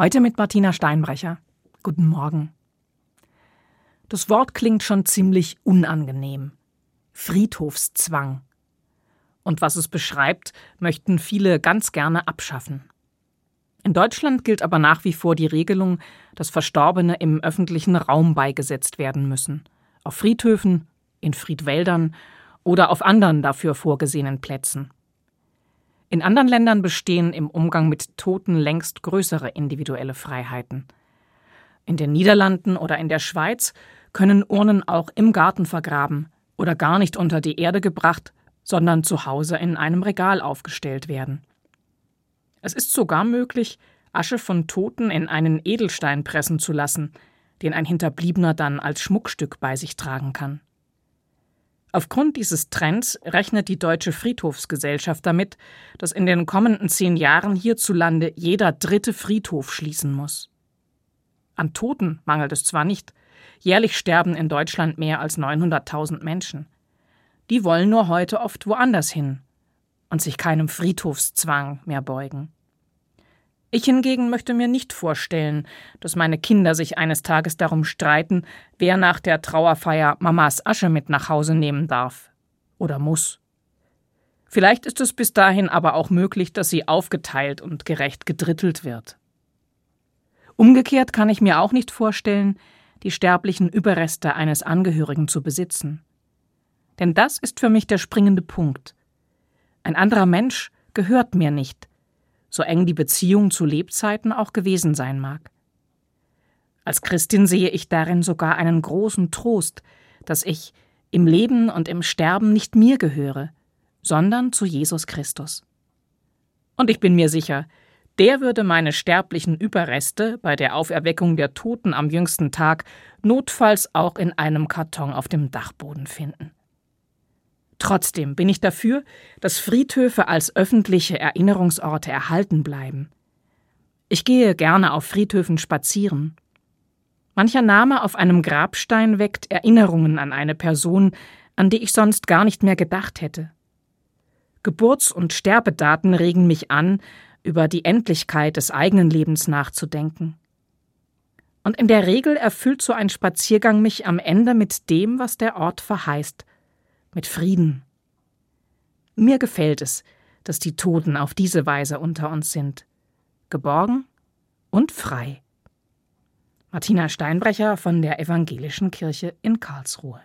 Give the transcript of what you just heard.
Heute mit Martina Steinbrecher. Guten Morgen. Das Wort klingt schon ziemlich unangenehm. Friedhofszwang. Und was es beschreibt, möchten viele ganz gerne abschaffen. In Deutschland gilt aber nach wie vor die Regelung, dass Verstorbene im öffentlichen Raum beigesetzt werden müssen. Auf Friedhöfen, in Friedwäldern oder auf anderen dafür vorgesehenen Plätzen. In anderen Ländern bestehen im Umgang mit Toten längst größere individuelle Freiheiten. In den Niederlanden oder in der Schweiz können Urnen auch im Garten vergraben oder gar nicht unter die Erde gebracht, sondern zu Hause in einem Regal aufgestellt werden. Es ist sogar möglich, Asche von Toten in einen Edelstein pressen zu lassen, den ein Hinterbliebener dann als Schmuckstück bei sich tragen kann. Aufgrund dieses Trends rechnet die Deutsche Friedhofsgesellschaft damit, dass in den kommenden zehn Jahren hierzulande jeder dritte Friedhof schließen muss. An Toten mangelt es zwar nicht, jährlich sterben in Deutschland mehr als 900.000 Menschen. Die wollen nur heute oft woanders hin und sich keinem Friedhofszwang mehr beugen. Ich hingegen möchte mir nicht vorstellen, dass meine Kinder sich eines Tages darum streiten, wer nach der Trauerfeier Mamas Asche mit nach Hause nehmen darf oder muss. Vielleicht ist es bis dahin aber auch möglich, dass sie aufgeteilt und gerecht gedrittelt wird. Umgekehrt kann ich mir auch nicht vorstellen, die sterblichen Überreste eines Angehörigen zu besitzen. Denn das ist für mich der springende Punkt. Ein anderer Mensch gehört mir nicht, so eng die Beziehung zu Lebzeiten auch gewesen sein mag. Als Christin sehe ich darin sogar einen großen Trost, dass ich im Leben und im Sterben nicht mir gehöre, sondern zu Jesus Christus. Und ich bin mir sicher, der würde meine sterblichen Überreste bei der Auferweckung der Toten am jüngsten Tag notfalls auch in einem Karton auf dem Dachboden finden. Trotzdem bin ich dafür, dass Friedhöfe als öffentliche Erinnerungsorte erhalten bleiben. Ich gehe gerne auf Friedhöfen spazieren. Mancher Name auf einem Grabstein weckt Erinnerungen an eine Person, an die ich sonst gar nicht mehr gedacht hätte. Geburts- und Sterbedaten regen mich an, über die Endlichkeit des eigenen Lebens nachzudenken. Und in der Regel erfüllt so ein Spaziergang mich am Ende mit dem, was der Ort verheißt, mit Frieden. Mir gefällt es, dass die Toten auf diese Weise unter uns sind, geborgen und frei. Martina Steinbrecher von der Evangelischen Kirche in Karlsruhe